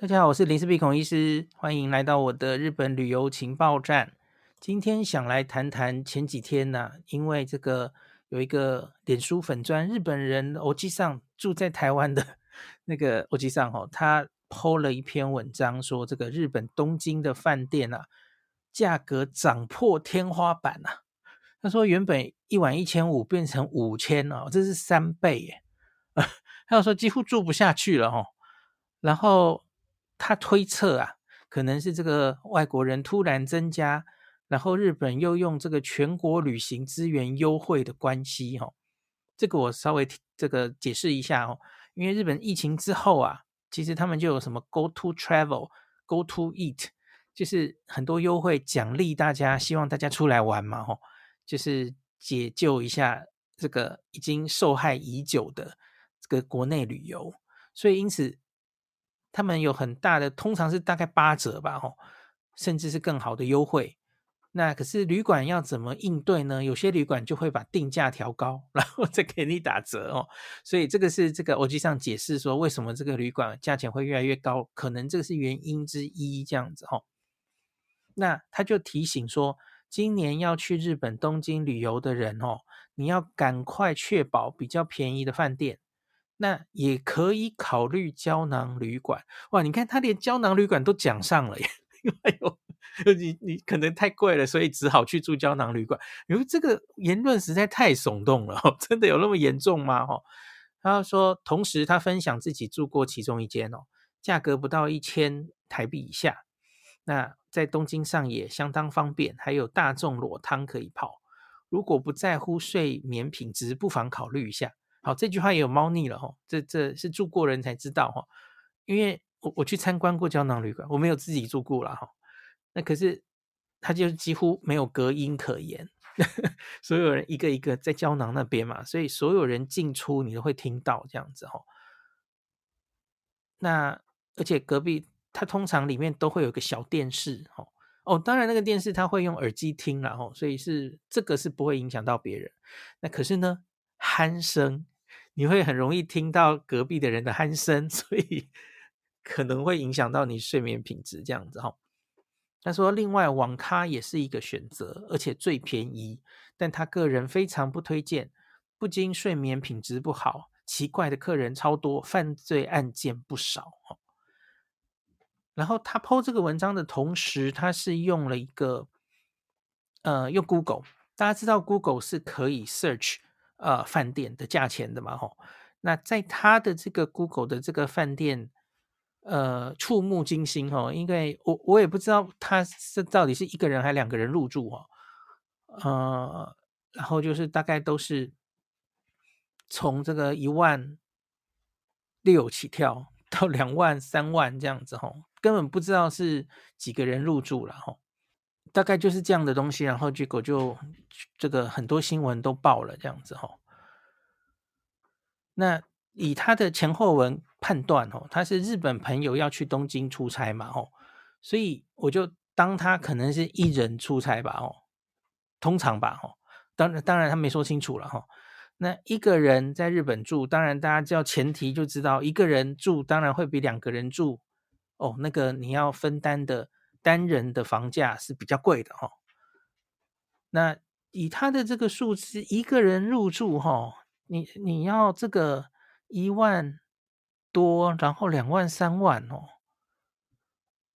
大家好，我是林氏鼻孔医师，欢迎来到我的日本旅游情报站。今天想来谈谈前几天呢、因为这个有一个脸书粉专日本人欧吉桑住在台湾的那个欧吉桑哦，他 PO 了一篇文章，说这个日本东京的饭店啊，价格涨破天花板啊。他说原本一晚一千五变成五千哦，这是三倍耶。他又说几乎住不下去了哦，然后。他推测啊，可能是这个外国人突然增加，然后日本又用这个全国旅行资源优惠的关系，哦，这个我稍微这个解释一下哦，因为日本疫情之后啊，其实他们就有什么 Go to Travel、Go to Eat，就是很多优惠奖励大家，希望大家出来玩嘛，吼，就是解救一下这个已经受害已久的这个国内旅游，所以因此。他们有很大的，通常是大概八折吧，吼，甚至是更好的优惠。那可是旅馆要怎么应对呢？有些旅馆就会把定价调高，然后再给你打折哦。所以这个是这个欧吉桑解释说，为什么这个旅馆价钱会越来越高，可能这个是原因之一，这样子吼。那他就提醒说，今年要去日本东京旅游的人哦，你要赶快确保比较便宜的饭店。那也可以考虑胶囊旅馆哇！你看他连胶囊旅馆都讲上了耶，哎呦，你你可能太贵了，所以只好去住胶囊旅馆。因为这个言论实在太耸动了，真的有那么严重吗？哈，他说，同时他分享自己住过其中一间哦，价格不到一千台币以下，那在东京上也相当方便，还有大众裸汤可以泡。如果不在乎睡眠品质，不妨考虑一下。好，这句话也有猫腻了哈，这这是住过人才知道哈，因为我我去参观过胶囊旅馆，我没有自己住过了哈，那可是它就几乎没有隔音可言，所有人一个一个在胶囊那边嘛，所以所有人进出你都会听到这样子哈。那而且隔壁它通常里面都会有个小电视哈，哦，当然那个电视它会用耳机听然后，所以是这个是不会影响到别人。那可是呢，鼾声。你会很容易听到隔壁的人的鼾声，所以可能会影响到你睡眠品质这样子哈。他说，另外网咖也是一个选择，而且最便宜，但他个人非常不推荐，不仅睡眠品质不好，奇怪的客人超多，犯罪案件不少。然后他 po 这个文章的同时，他是用了一个呃用 Google，大家知道 Google 是可以 search。呃，饭店的价钱的嘛，吼，那在他的这个 Google 的这个饭店，呃，触目惊心哦，因为我我也不知道他是到底是一个人还两个人入住哦，呃，然后就是大概都是从这个一万六起跳 到两万三万这样子吼，根本不知道是几个人入住了吼。大概就是这样的东西，然后结果就这个很多新闻都爆了这样子哈。那以他的前后文判断哦，他是日本朋友要去东京出差嘛哦，所以我就当他可能是一人出差吧哦，通常吧，哈，当然当然他没说清楚了，哈。那一个人在日本住，当然大家知道前提就知道，一个人住当然会比两个人住，哦，那个你要分担的单人的房价是比较贵的，哈。那以他的这个数字，一个人入住，哈，你你要这个一万多，然后两万三万，哦。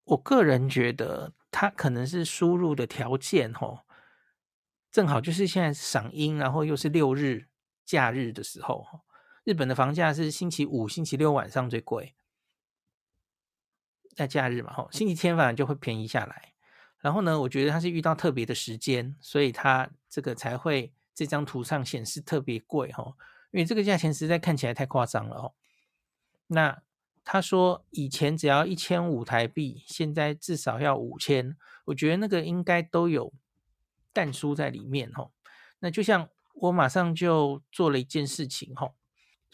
我个人觉得，他可能是输入的条件吼，正好就是现在赏樱，然后又是六日假日的时候，日本的房价是星期五、星期六晚上最贵，在假日嘛，吼，星期天反而就会便宜下来。然后呢，我觉得他是遇到特别的时间，所以他这个才会这张图上显示特别贵，吼，因为这个价钱实在看起来太夸张了哦。那。他说：“以前只要一千五台币，现在至少要五千。我觉得那个应该都有但书在里面吼。那就像我马上就做了一件事情吼，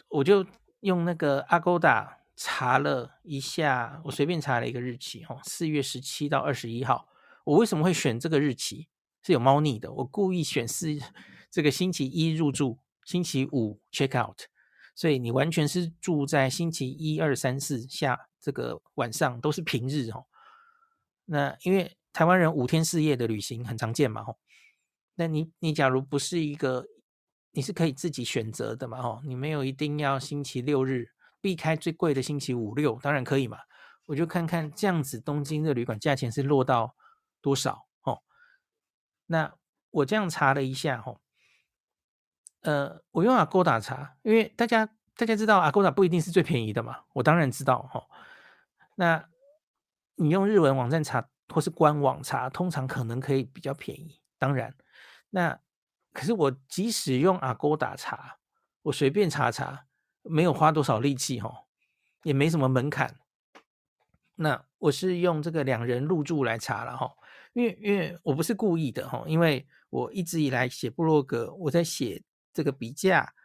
我就用那个 Agoda 查了一下，我随便查了一个日期吼，四月十七到二十一号。我为什么会选这个日期？是有猫腻的。我故意选四 这个星期一入住，星期五 check out。”所以你完全是住在星期一、二、三、四下这个晚上都是平日哦。那因为台湾人五天四夜的旅行很常见嘛吼。那你你假如不是一个，你是可以自己选择的嘛吼。你没有一定要星期六日避开最贵的星期五六，当然可以嘛。我就看看这样子东京的旅馆价钱是落到多少哦。那我这样查了一下吼。呃，我用 Agoda 查，因为大家大家知道 Agoda 不一定是最便宜的嘛，我当然知道哈。那你用日文网站查或是官网查，通常可能可以比较便宜。当然，那可是我即使用 Agoda 查，我随便查查，没有花多少力气哈，也没什么门槛。那我是用这个两人入住来查了哈，因为因为我不是故意的哈，因为我一直以来写部落格，我在写。这个比价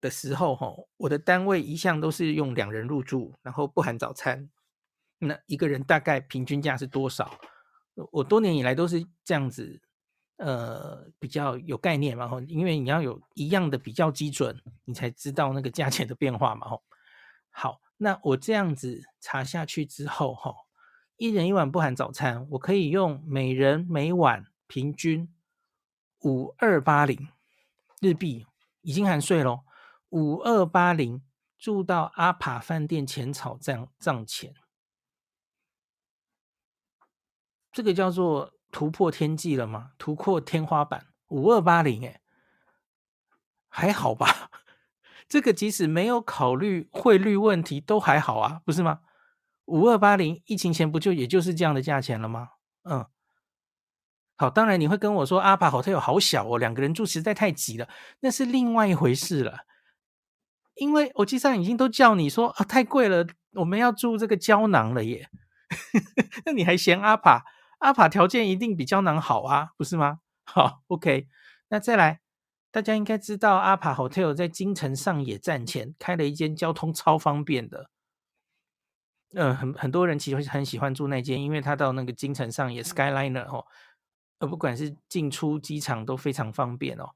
的时候，哈，我的单位一向都是用两人入住，然后不含早餐。那一个人大概平均价是多少？我多年以来都是这样子，呃，比较有概念嘛，哈，因为你要有一样的比较基准，你才知道那个价钱的变化嘛，好，那我这样子查下去之后，哈，一人一晚不含早餐，我可以用每人每晚平均五二八零日币。已经含税喽，五二八零住到阿帕饭店浅草账账前，这个叫做突破天际了吗？突破天花板，五二八零，哎，还好吧？这个即使没有考虑汇率问题，都还好啊，不是吗？五二八零疫情前不就也就是这样的价钱了吗？嗯。好，当然你会跟我说阿帕 hotel 好小哦，两个人住实在太挤了，那是另外一回事了。因为我机上已经都叫你说啊，太贵了，我们要住这个胶囊了耶。那你还嫌阿帕？阿帕条件一定比胶囊好啊，不是吗？好，OK。那再来，大家应该知道阿帕 hotel 在京城上野站前开了一间交通超方便的。嗯、很很多人其实很喜欢住那间，因为他到那个京城上野 Skyliner 哦。不管是进出机场都非常方便哦。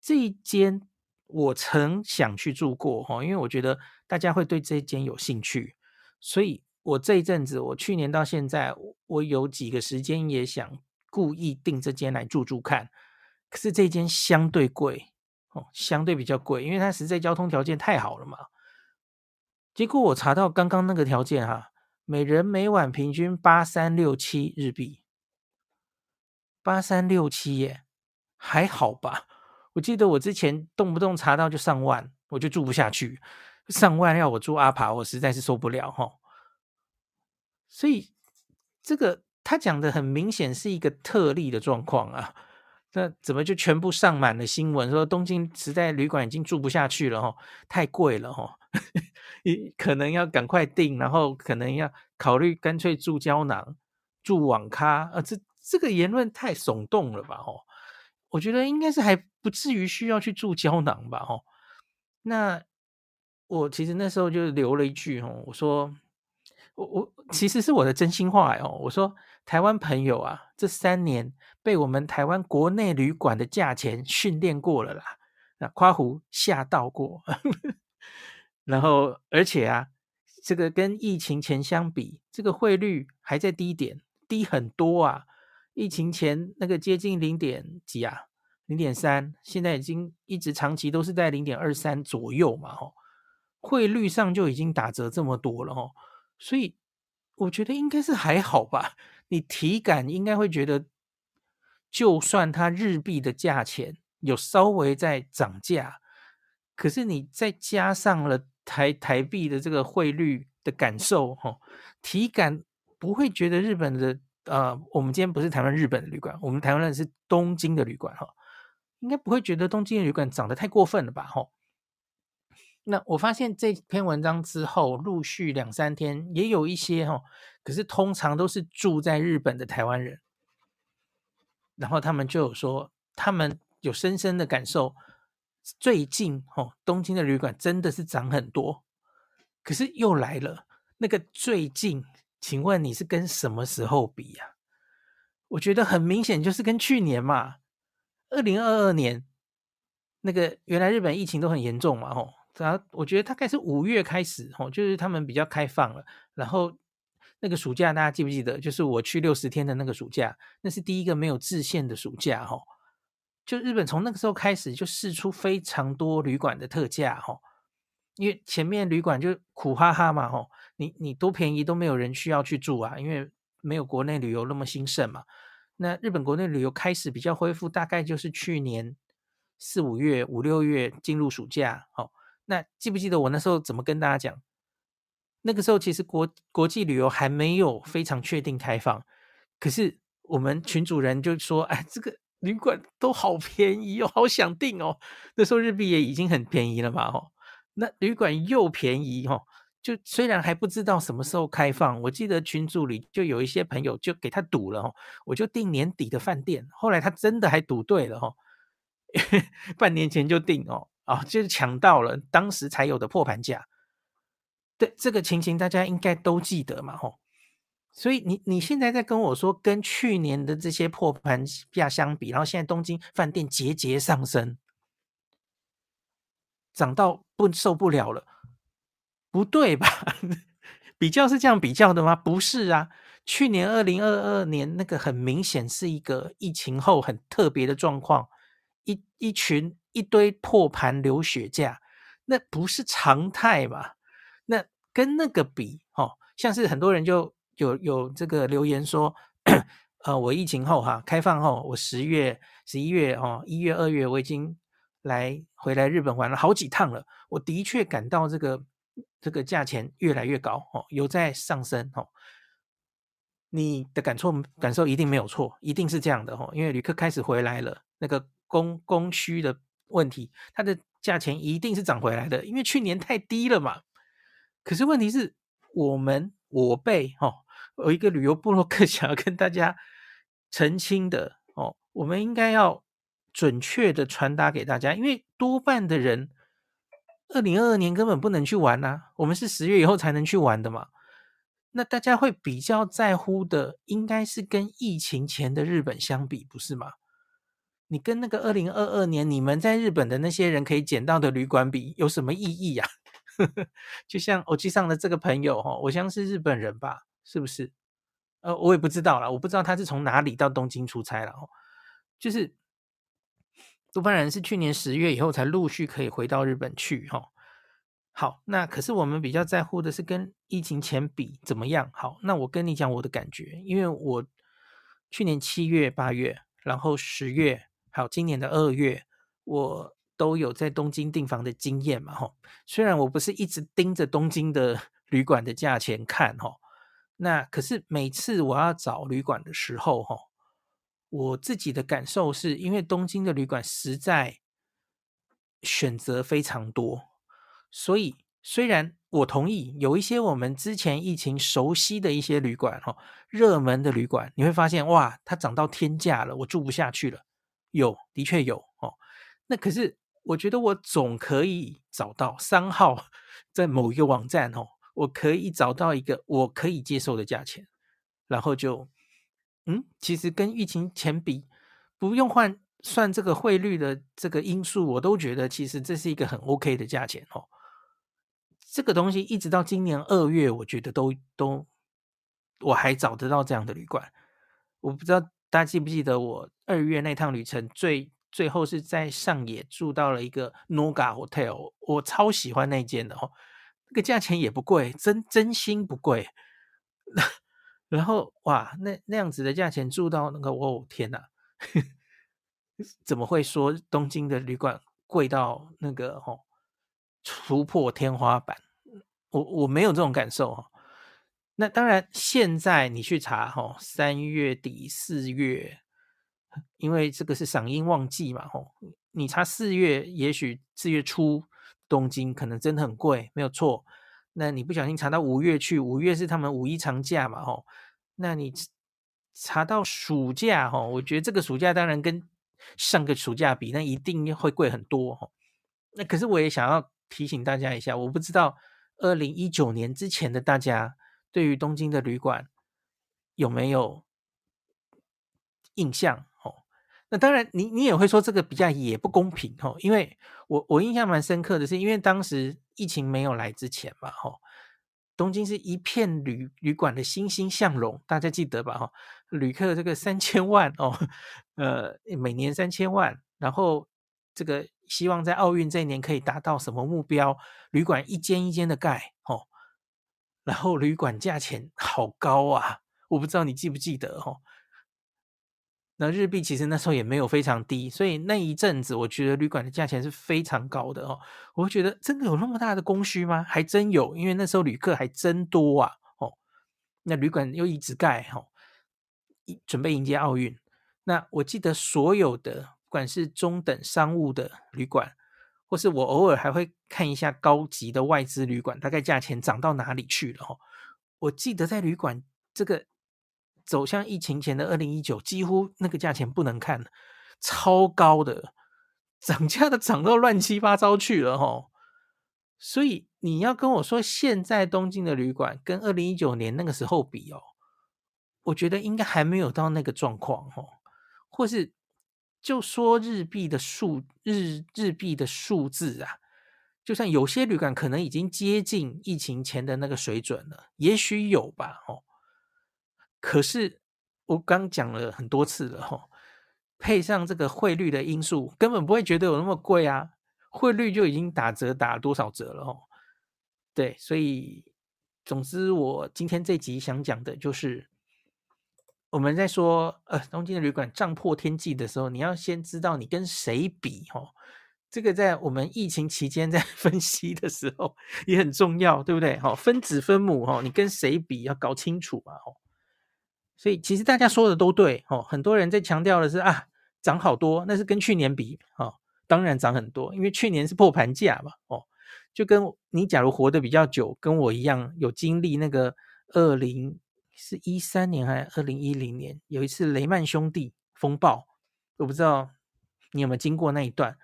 这一间我曾想去住过哈，因为我觉得大家会对这一间有兴趣，所以我这一阵子，我去年到现在，我有几个时间也想故意订这间来住住看。可是这间相对贵哦，相对比较贵，因为它实在交通条件太好了嘛。结果我查到刚刚那个条件哈，每人每晚平均八三六七日币。八三六七耶，还好吧？我记得我之前动不动查到就上万，我就住不下去。上万要我住阿爬，我实在是受不了哈。所以这个他讲的很明显是一个特例的状况啊。那怎么就全部上满了新闻？说东京时代旅馆已经住不下去了哈，太贵了哈，你可能要赶快订，然后可能要考虑干脆住胶囊、住网咖啊这。这个言论太耸动了吧？哦，我觉得应该是还不至于需要去住胶囊吧？哦，那我其实那时候就留了一句哦，我说我我其实是我的真心话哦，我说台湾朋友啊，这三年被我们台湾国内旅馆的价钱训练过了啦，那夸胡吓到过，然后而且啊，这个跟疫情前相比，这个汇率还在低点，低很多啊。疫情前那个接近零点几啊，零点三，现在已经一直长期都是在零点二三左右嘛，吼，汇率上就已经打折这么多了，吼，所以我觉得应该是还好吧。你体感应该会觉得，就算它日币的价钱有稍微在涨价，可是你再加上了台台币的这个汇率的感受，吼，体感不会觉得日本的。呃，我们今天不是谈论日本的旅馆，我们谈论的是东京的旅馆哈，应该不会觉得东京的旅馆涨得太过分了吧？哈，那我发现这篇文章之后，陆续两三天也有一些哈，可是通常都是住在日本的台湾人，然后他们就有说，他们有深深的感受，最近哈，东京的旅馆真的是涨很多，可是又来了那个最近。请问你是跟什么时候比呀？我觉得很明显就是跟去年嘛，二零二二年那个原来日本疫情都很严重嘛，吼，然后我觉得大概是五月开始，吼，就是他们比较开放了，然后那个暑假大家记不记得？就是我去六十天的那个暑假，那是第一个没有制限的暑假，吼，就日本从那个时候开始就试出非常多旅馆的特价，吼，因为前面旅馆就苦哈哈嘛，吼。你你多便宜都没有人需要去住啊，因为没有国内旅游那么兴盛嘛。那日本国内旅游开始比较恢复，大概就是去年四五月、五六月进入暑假。好，那记不记得我那时候怎么跟大家讲？那个时候其实国国际旅游还没有非常确定开放，可是我们群主人就说：“哎，这个旅馆都好便宜哦，好想订哦。”那时候日币也已经很便宜了嘛，哦，那旅馆又便宜哦。就虽然还不知道什么时候开放，我记得群组里就有一些朋友就给他赌了哦，我就订年底的饭店，后来他真的还赌对了哦，半年前就订哦，啊，就是抢到了当时才有的破盘价，对这个情形大家应该都记得嘛吼，所以你你现在在跟我说跟去年的这些破盘价相比，然后现在东京饭店节节上升，涨到不受不了了。不对吧？比较是这样比较的吗？不是啊。去年二零二二年那个很明显是一个疫情后很特别的状况，一一群一堆破盘流血价，那不是常态嘛？那跟那个比，哦，像是很多人就有有这个留言说，呃，我疫情后哈开放后，我十月、十一月哦，一月、二月我已经来回来日本玩了好几趟了，我的确感到这个。这个价钱越来越高哦，有在上升哦。你的感受感受一定没有错，一定是这样的哦。因为旅客开始回来了，那个供供需的问题，它的价钱一定是涨回来的。因为去年太低了嘛。可是问题是我们我辈哦，有一个旅游部落客 想要跟大家澄清的哦，我们应该要准确的传达给大家，因为多半的人。二零二二年根本不能去玩呐、啊，我们是十月以后才能去玩的嘛。那大家会比较在乎的，应该是跟疫情前的日本相比，不是吗？你跟那个二零二二年你们在日本的那些人可以捡到的旅馆比，有什么意义呀、啊？就像我机上的这个朋友哈，我像是日本人吧？是不是？呃，我也不知道啦，我不知道他是从哪里到东京出差了，哦就是。多半人是去年十月以后才陆续可以回到日本去，哈。好，那可是我们比较在乎的是跟疫情前比怎么样？好，那我跟你讲我的感觉，因为我去年七月、八月，然后十月，还有今年的二月，我都有在东京订房的经验嘛，吼。虽然我不是一直盯着东京的 旅馆的价钱看，吼，那可是每次我要找旅馆的时候，吼。我自己的感受是，因为东京的旅馆实在选择非常多，所以虽然我同意有一些我们之前疫情熟悉的一些旅馆，哈，热门的旅馆，你会发现哇，它涨到天价了，我住不下去了。有，的确有哦。那可是我觉得我总可以找到商号在某一个网站哦，我可以找到一个我可以接受的价钱，然后就。嗯，其实跟疫情前比，不用换算这个汇率的这个因素，我都觉得其实这是一个很 OK 的价钱哦。这个东西一直到今年二月，我觉得都都我还找得到这样的旅馆。我不知道大家记不记得我二月那趟旅程最最后是在上野住到了一个 Noga Hotel，我超喜欢那间的哦，那个价钱也不贵，真真心不贵。然后哇，那那样子的价钱住到那个，哦天哪！怎么会说东京的旅馆贵到那个哦，突破天花板？我我没有这种感受哈。那当然，现在你去查哈，三月底四月，因为这个是赏樱旺季嘛吼，你查四月，也许四月初东京可能真的很贵，没有错。那你不小心查到五月去，五月是他们五一长假嘛吼，那你。查到暑假哈，我觉得这个暑假当然跟上个暑假比，那一定会贵很多哈。那可是我也想要提醒大家一下，我不知道二零一九年之前的大家对于东京的旅馆有没有印象哦？那当然你，你也会说这个比较也不公平哦，因为我我印象蛮深刻的是，因为当时疫情没有来之前嘛哈。东京是一片旅旅馆的欣欣向荣，大家记得吧？哈，旅客这个三千万哦，呃，每年三千万，然后这个希望在奥运这一年可以达到什么目标？旅馆一间一间的盖，哦，然后旅馆价钱好高啊，我不知道你记不记得哦。那日币其实那时候也没有非常低，所以那一阵子我觉得旅馆的价钱是非常高的哦。我觉得真的有那么大的供需吗？还真有，因为那时候旅客还真多啊。哦，那旅馆又一直盖，哈，准备迎接奥运。那我记得所有的，不管是中等商务的旅馆，或是我偶尔还会看一下高级的外资旅馆，大概价钱涨到哪里去了？哈，我记得在旅馆这个。走向疫情前的二零一九，几乎那个价钱不能看，超高的，涨价的涨到乱七八糟去了哦。所以你要跟我说，现在东京的旅馆跟二零一九年那个时候比哦，我觉得应该还没有到那个状况哦。或是就说日币的数日日币的数字啊，就像有些旅馆可能已经接近疫情前的那个水准了，也许有吧哦。可是我刚讲了很多次了哈，配上这个汇率的因素，根本不会觉得有那么贵啊。汇率就已经打折打多少折了哈。对，所以总之我今天这集想讲的就是，我们在说呃东京的旅馆涨破天际的时候，你要先知道你跟谁比哈。这个在我们疫情期间在 分析的时候也很重要，对不对？哈，分子分母哈，你跟谁比要搞清楚嘛哈。所以其实大家说的都对哦，很多人在强调的是啊，涨好多，那是跟去年比哦，当然涨很多，因为去年是破盘价嘛哦，就跟你假如活得比较久，跟我一样有经历那个二零是一三年还是二零一零年有一次雷曼兄弟风暴，我不知道你有没有经过那一段，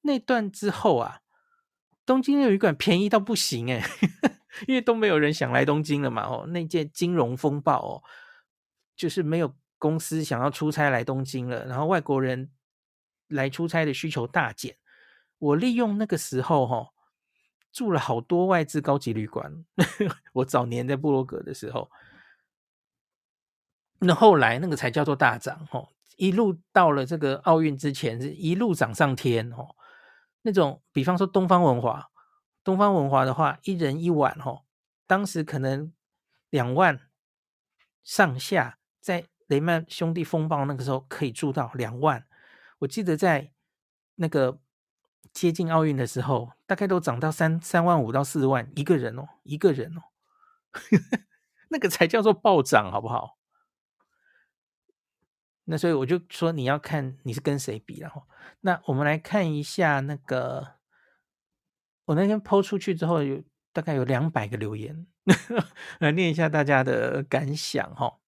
那段之后啊，东京的旅馆便宜到不行诶，因为都没有人想来东京了嘛哦，那届金融风暴哦。就是没有公司想要出差来东京了，然后外国人来出差的需求大减。我利用那个时候哈，住了好多外资高级旅馆。我早年在部落格的时候，那后来那个才叫做大涨哦，一路到了这个奥运之前是一路涨上天哦。那种比方说东方文华，东方文华的话，一人一晚哦，当时可能两万上下。在雷曼兄弟风暴那个时候，可以住到两万。我记得在那个接近奥运的时候，大概都涨到三三万五到四万一个人哦，一个人哦，那个才叫做暴涨，好不好？那所以我就说，你要看你是跟谁比，然后那我们来看一下那个，我那天抛出去之后，有大概有两百个留言，来念一下大家的感想哈。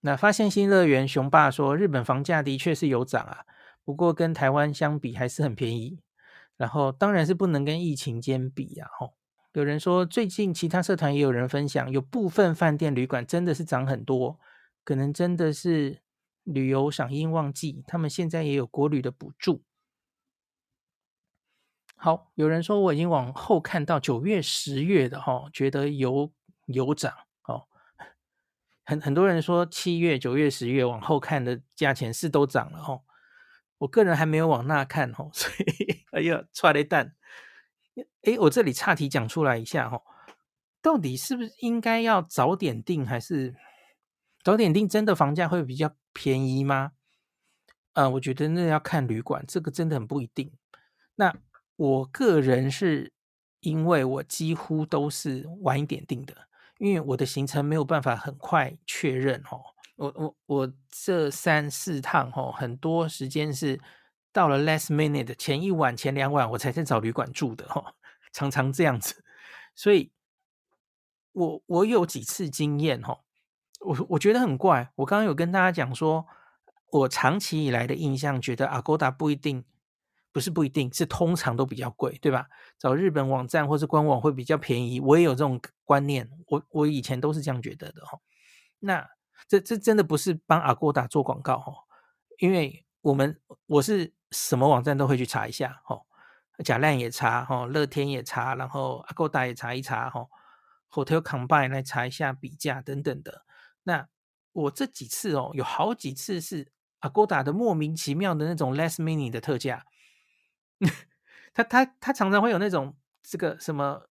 那发现新乐园雄霸说，日本房价的确是有涨啊，不过跟台湾相比还是很便宜。然后当然是不能跟疫情间比啊。吼，有人说最近其他社团也有人分享，有部分饭店旅馆真的是涨很多，可能真的是旅游赏樱旺季，他们现在也有国旅的补助。好，有人说我已经往后看到九月、十月的哈，觉得有有涨哦。很很多人说七月、九月、十月往后看的价钱是都涨了哦。我个人还没有往那看哦，所以哎呀，踹了一蛋。哎，我这里岔题讲出来一下哈，到底是不是应该要早点订，还是早点订真的房价会比较便宜吗？呃，我觉得那要看旅馆，这个真的很不一定。那我个人是因为我几乎都是晚一点订的，因为我的行程没有办法很快确认哦。我我我这三四趟哦，很多时间是。到了 last minute 前一晚、前两晚，我才在找旅馆住的哈，常常这样子，所以我我有几次经验哈，我我觉得很怪。我刚刚有跟大家讲说，我长期以来的印象觉得 Agoda 不一定，不是不一定，是通常都比较贵，对吧？找日本网站或是官网会比较便宜，我也有这种观念，我我以前都是这样觉得的哈。那这这真的不是帮 Agoda 做广告哈，因为我们我是。什么网站都会去查一下，吼，甲烂也查，吼，乐天也查，然后 Agoda 也查一查，吼，Hotel Combine 来查一下比价等等的。那我这几次哦，有好几次是 Agoda 的莫名其妙的那种 less mini 的特价，他他他常常会有那种这个什么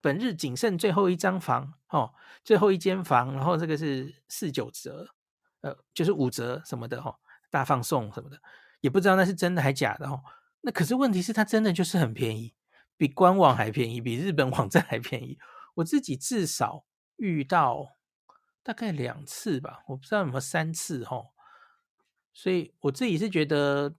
本日仅剩最后一张房，哦，最后一间房，然后这个是四九折，呃，就是五折什么的，吼，大放送什么的。也不知道那是真的还假的哦。那可是问题是，它真的就是很便宜，比官网还便宜，比日本网站还便宜。我自己至少遇到大概两次吧，我不知道有没有三次哦。所以我自己是觉得，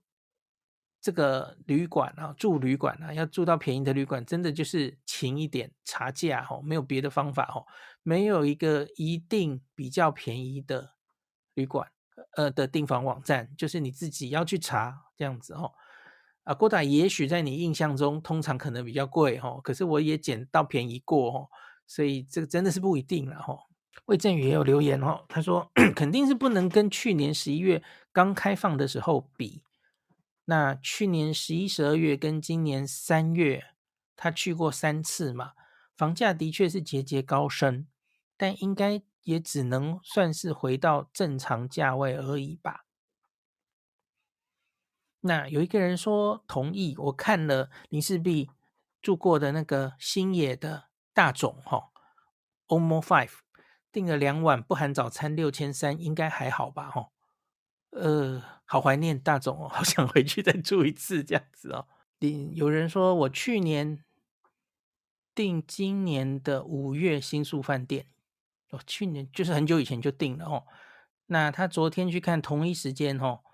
这个旅馆啊，住旅馆啊，要住到便宜的旅馆，真的就是勤一点查价哦，没有别的方法哦，没有一个一定比较便宜的旅馆。呃的订房网站，就是你自己要去查这样子哦。Agoda 也许在你印象中通常可能比较贵哦，可是我也捡到便宜过哦，所以这个真的是不一定了哈。魏振宇也有留言哦，他说肯定是不能跟去年十一月刚开放的时候比。那去年十一、十二月跟今年三月，他去过三次嘛，房价的确是节节高升，但应该。也只能算是回到正常价位而已吧。那有一个人说同意，我看了林氏璧住过的那个星野的大总哈，Omo Five 订了两晚不含早餐六千三，应该还好吧？哈，呃，好怀念大总哦，好想回去再住一次这样子哦。有人说我去年订今年的五月新宿饭店哦。去年就是很久以前就订了哦，那他昨天去看同一时间哦，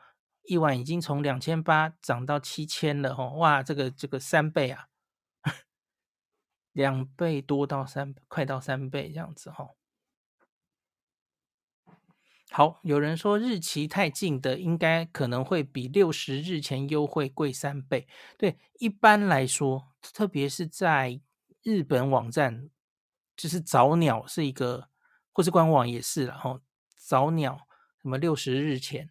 一晚已经从两千八涨到七千了哦，哇，这个这个三倍啊，两倍多到三，快到三倍这样子哈。好，有人说日期太近的应该可能会比六十日前优惠贵三倍，对，一般来说，特别是在日本网站，就是早鸟是一个。或是官网也是，然后早鸟什么六十日前，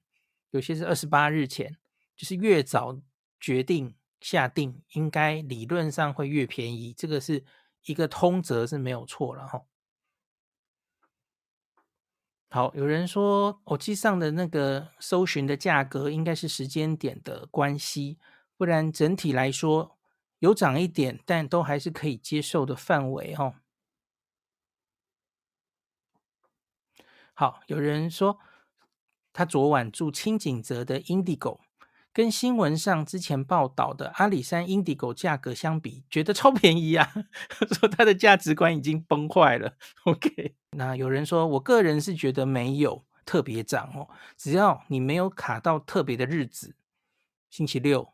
有些是二十八日前，就是越早决定下定，应该理论上会越便宜，这个是一个通则是没有错了哈。好，有人说我记上的那个搜寻的价格应该是时间点的关系，不然整体来说有涨一点，但都还是可以接受的范围哦。好，有人说他昨晚住清井泽的 Indigo，跟新闻上之前报道的阿里山 Indigo 价格相比，觉得超便宜啊！说他的价值观已经崩坏了。OK，那有人说，我个人是觉得没有特别涨哦，只要你没有卡到特别的日子，星期六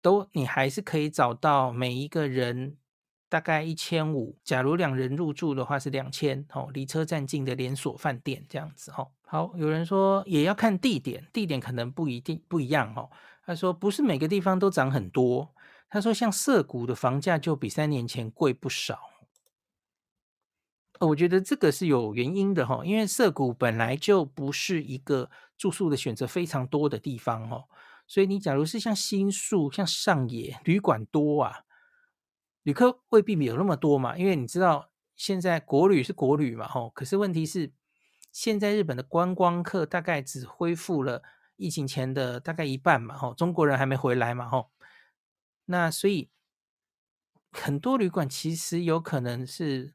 都你还是可以找到每一个人。大概一千五，假如两人入住的话是两千，哦，离车站近的连锁饭店这样子，哦，好，有人说也要看地点，地点可能不一定不一样，哦，他说不是每个地方都涨很多，他说像涩谷的房价就比三年前贵不少，我觉得这个是有原因的，哈，因为涩谷本来就不是一个住宿的选择非常多的地方哦。所以你假如是像新宿、像上野，旅馆多啊，旅客未必有那么多嘛。因为你知道现在国旅是国旅嘛，吼。可是问题是，现在日本的观光客大概只恢复了疫情前的大概一半嘛，吼。中国人还没回来嘛，吼。那所以很多旅馆其实有可能是，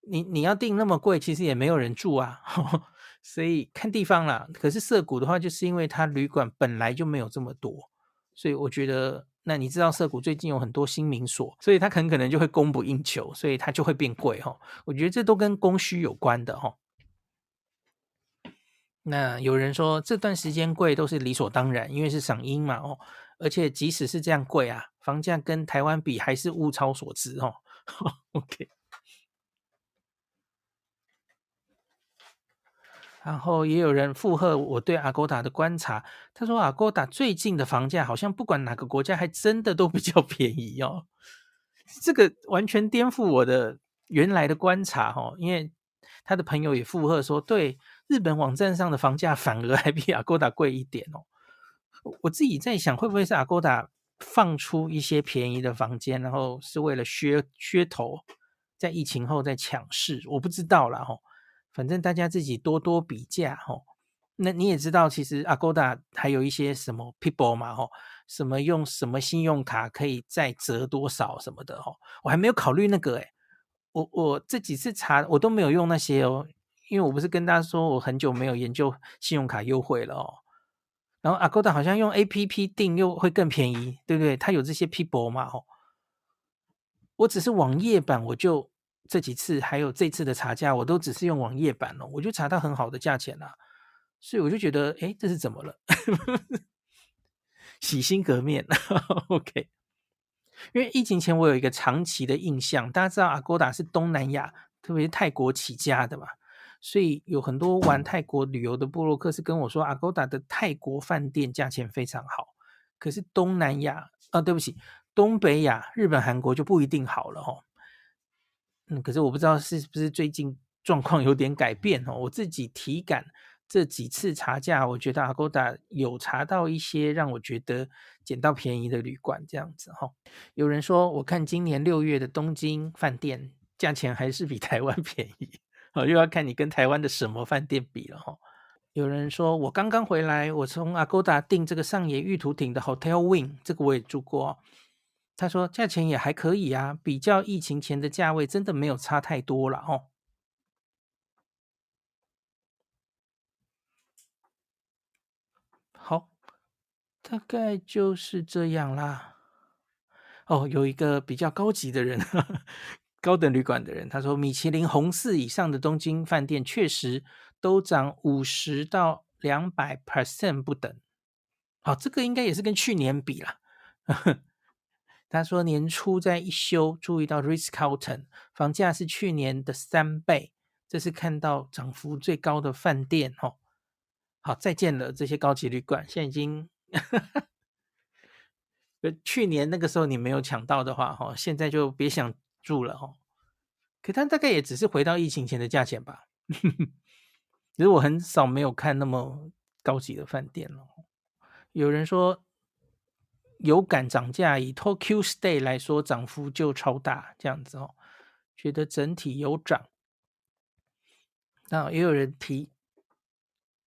你你要订那么贵，其实也没有人住啊。所以看地方啦，可是涩谷的话，就是因为它旅馆本来就没有这么多，所以我觉得，那你知道涩谷最近有很多新民所，所以它很可能就会供不应求，所以它就会变贵哈。我觉得这都跟供需有关的哈。那有人说这段时间贵都是理所当然，因为是赏樱嘛哦，而且即使是这样贵啊，房价跟台湾比还是物超所值哦。OK。然后也有人附和我对 Agoda 的观察，他说 Agoda 最近的房价好像不管哪个国家还真的都比较 便宜哦，这个完全颠覆我的原来的观察哦，因为他的朋友也附和说，对，日本网站上的房价反而还比 Agoda 贵一点哦。我自己在想，会不会是 Agoda 放出一些便宜的房间，然后是为了噱噱头，在疫情后再抢市？我不知道啦哦。反正大家自己多多比价吼，那你也知道，其实 Agoda 还有一些什么 People 嘛吼，什么用什么信用卡可以再折多少什么的吼，我还没有考虑那个诶，我我这几次查我都没有用那些哦，因为我不是跟大家说我很久没有研究信用卡优惠了哦，然后 Agoda 好像用 APP 订又会更便宜，对不对？它有这些 People 嘛吼，我只是网页版我就。这几次还有这次的查价，我都只是用网页版哦，我就查到很好的价钱啦，所以我就觉得，哎，这是怎么了？洗心革面，OK。因为疫情前我有一个长期的印象，大家知道 Agoda 是东南亚，特别是泰国起家的嘛，所以有很多玩泰国旅游的部落客是跟我说，Agoda 的泰国饭店价钱非常好，可是东南亚啊，对不起，东北亚、日本、韩国就不一定好了哦。嗯，可是我不知道是不是最近状况有点改变哦。我自己体感这几次查价，我觉得 Agoda 有查到一些让我觉得捡到便宜的旅馆这样子哈。有人说，我看今年六月的东京饭店价钱还是比台湾 便宜，哦，又要看你跟台湾的什么饭店比了哈。有人说我刚刚回来，我从阿勾达订这个上野玉图町的 Hotel Wing，这个我也住过。他说价钱也还可以啊，比较疫情前的价位，真的没有差太多了哦。好，大概就是这样啦。哦，有一个比较高级的人，呵呵高等旅馆的人，他说米其林红四以上的东京饭店确实都涨五十到两百 percent 不等。好，这个应该也是跟去年比啦。他说年初在一休注意到 Ritz-Carlton 房价是去年的三倍，这是看到涨幅最高的饭店哦。好，再见了这些高级旅馆，现在已经，去年那个时候你没有抢到的话，哈，现在就别想住了哦。可它大概也只是回到疫情前的价钱吧。其实我很少没有看那么高级的饭店了。有人说。有感涨价，以 Tokyo Stay 来说，涨幅就超大，这样子哦，觉得整体有涨。那也有人提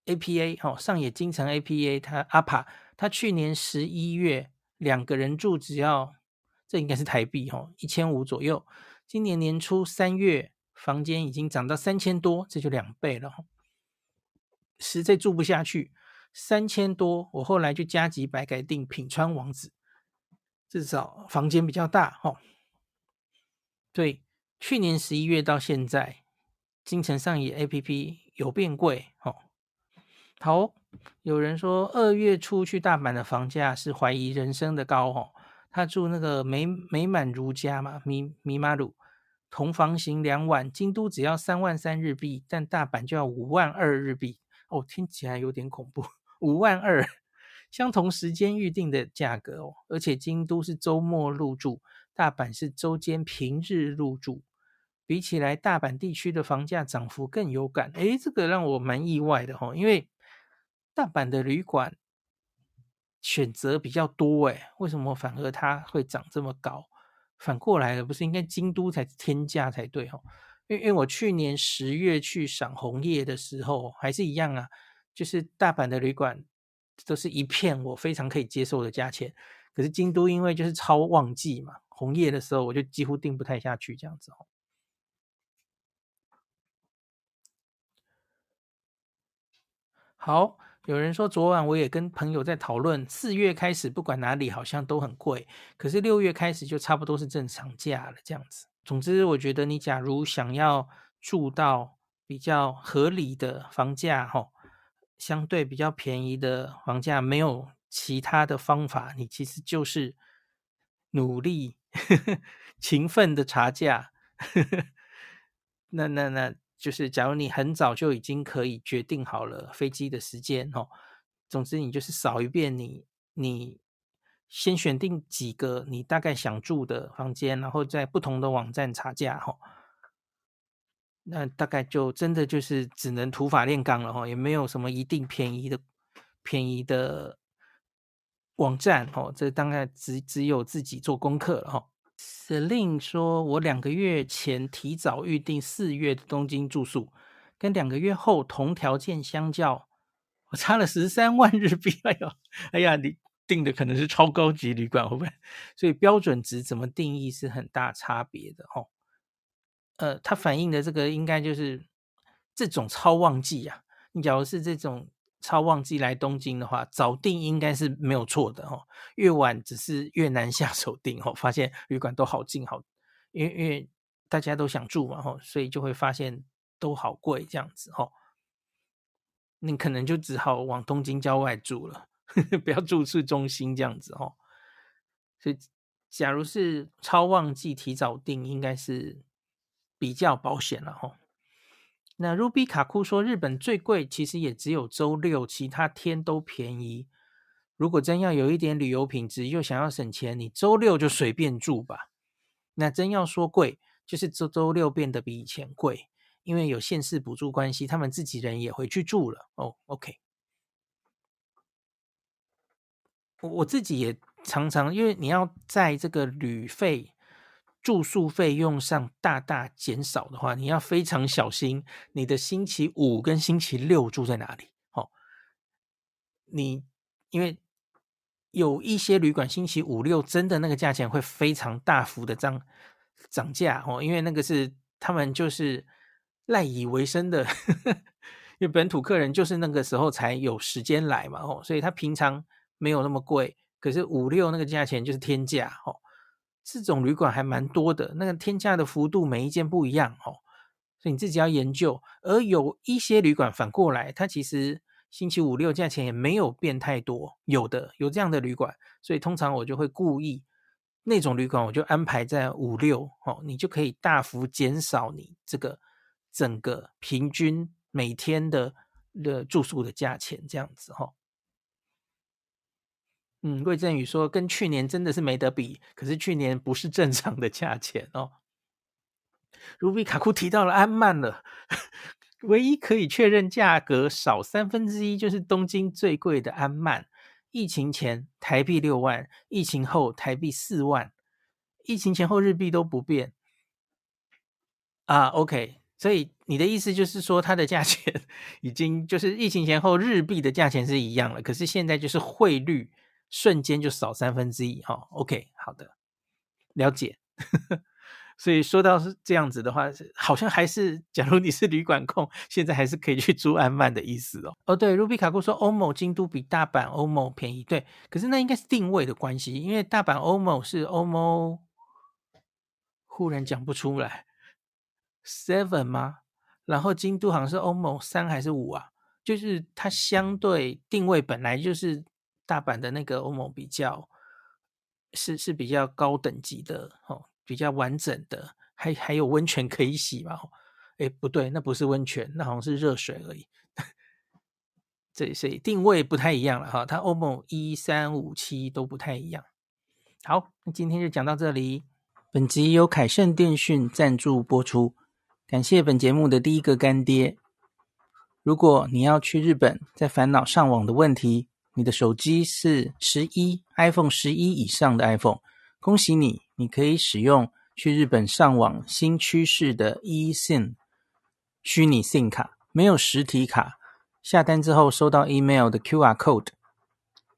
APA 哦，上野京城 APA，它 APA，它去年十一月两个人住只要，这应该是台币哦，一千五左右。今年年初三月，房间已经涨到三千多，这就两倍了，实在住不下去。三千多，我后来就加急白改订品川王子，至少房间比较大哈、哦。对，去年十一月到现在，京成上野 APP 有变贵哈、哦。好，有人说二月初去大阪的房价是怀疑人生的高哈、哦。他住那个美美满如家嘛，米米马鲁同房型两晚，京都只要三万三日币，但大阪就要五万二日币哦，听起来有点恐怖。五万二，相同时间预定的价格哦，而且京都是周末入住，大阪是周间平日入住，比起来大阪地区的房价涨幅更有感，诶，这个让我蛮意外的哈，因为大阪的旅馆选择比较多诶，为什么反而它会涨这么高？反过来了，不是应该京都才天价才对哦？因为因为我去年十月去赏红叶的时候，还是一样啊，就是大阪的旅馆都是一片我非常可以接受的价钱，可是京都因为就是超旺季嘛，红叶的时候我就几乎订不太下去这样子哦。好，有人说昨晚我也跟朋友在讨论，四月开始不管哪里好像都很贵，可是六月开始就差不多是正常价了，这样子。总之，我觉得你假如想要住到比较合理的房价，哈，相对比较便宜的房价，没有其他的方法，你其实就是努力、呵呵勤奋的查价。呵呵那那那。就是，假如你很早就已经可以决定好了飞机的时间哦，总之你就是扫一遍你，你先选定几个你大概想住的房间，然后在不同的网站查价哈，那大概就真的就是只能土法炼钢了哈，也没有什么一定便宜的便宜的网站哦，这大概只只有自己做功课了哈。司令说：“我两个月前提早预定四月的东京住宿，跟两个月后同条件相较，我差了十三万日币。哎呦，哎呀，你订的可能是超高级旅馆，会不会？所以标准值怎么定义是很大差别的哦。呃，它反映的这个应该就是这种超旺季啊。你假如是这种。”超旺季来东京的话，早订应该是没有错的哦。越晚只是越难 下手订哦。发现旅馆都好近好，因为因为大家都想住嘛吼，所以就会发现都好贵这样子吼。你可能就只好往东京郊外住了，不要住市中心这样子吼。所以，假如是超旺季提早订，应该是比较保险了吼。那 Ruby 卡库说，日本最贵其实也只有周六，其他天都便宜。如果真要有一点旅游品质，又想要省钱，你周六就随便住吧。那真要说贵，就是周周六变得比以前贵，因为有县市补助关系，他们自己人也回去住了。哦，OK。我我自己也常常，因为你要在这个旅费。住宿费用上大大减少的话，你要非常小心你的星期五跟星期六住在哪里。哦，你因为有一些旅馆星期五六真的那个价钱会非常大幅的涨涨价哦，因为那个是他们就是赖以为生的，因为本土客人就是那个时候才有时间来嘛，哦，所以他平常没有那么贵，可是五六那个价钱就是天价，哦。这种旅馆还蛮多的，那个天价的幅度每一间不一样哦，所以你自己要研究。而有一些旅馆反过来，它其实星期五六价钱也没有变太多，有的有这样的旅馆，所以通常我就会故意那种旅馆我就安排在五六哦，你就可以大幅减少你这个整个平均每天的的住宿的价钱，这样子哈。嗯，魏振宇说跟去年真的是没得比，可是去年不是正常的价钱哦。卢比卡库提到了安曼了，唯一可以确认价格少三分之一就是东京最贵的安曼，疫情前台币六万，疫情后台币四万，疫情前后日币都不变啊。OK，所以你的意思就是说它的价钱 已经就是疫情前后日币的价钱是一样了，可是现在就是汇率。瞬间就少三分之一，哈，OK，好的，了解。所以说到是这样子的话，好像还是，假如你是旅馆控，现在还是可以去住安曼的意思哦。哦，对卢比卡库说欧盟京都比大阪欧盟便宜，对，可是那应该是定位的关系，因为大阪欧盟是欧盟，忽然讲不出来，seven 吗？然后京都好像是欧盟三还是五啊？就是它相对定位本来就是。大阪的那个欧盟比较是是比较高等级的哦，比较完整的，还还有温泉可以洗嘛？哎，不对，那不是温泉，那好像是热水而已。这所以定位不太一样了哈，它欧盟一三五七都不太一样。好，那今天就讲到这里。本集由凯盛电讯赞助播出，感谢本节目的第一个干爹。如果你要去日本，在烦恼上网的问题，你的手机是十一 iPhone 十一以上的 iPhone，恭喜你，你可以使用去日本上网新趋势的 eSIM 虚拟 SIM 卡，没有实体卡，下单之后收到 email 的 QR code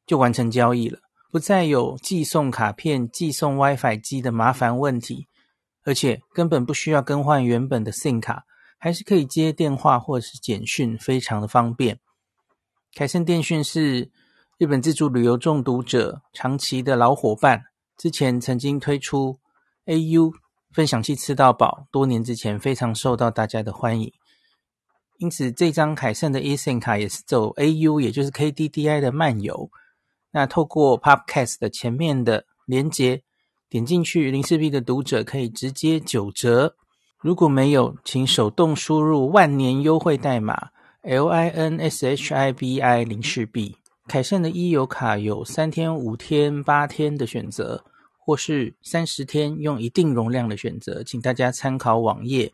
就完成交易了，不再有寄送卡片、寄送 WiFi 机的麻烦问题，而且根本不需要更换原本的 SIM 卡，还是可以接电话或者是简讯，非常的方便。凯盛电讯是日本自助旅游中毒者长期的老伙伴，之前曾经推出 AU 分享器吃到饱，多年之前非常受到大家的欢迎。因此，这张凯盛的 eSIM 卡也是走 AU，也就是 KDDI 的漫游。那透过 Podcast 的前面的连结，点进去，林氏璧的读者可以直接九折。如果没有，请手动输入万年优惠代码。L I N S H I B I 林氏璧，凯盛的 e 游卡有三天、五天、八天的选择，或是三十天用一定容量的选择，请大家参考网页。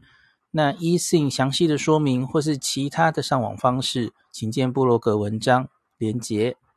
那 eSIM 详细的说明或是其他的上网方式，请见部落格文章连结。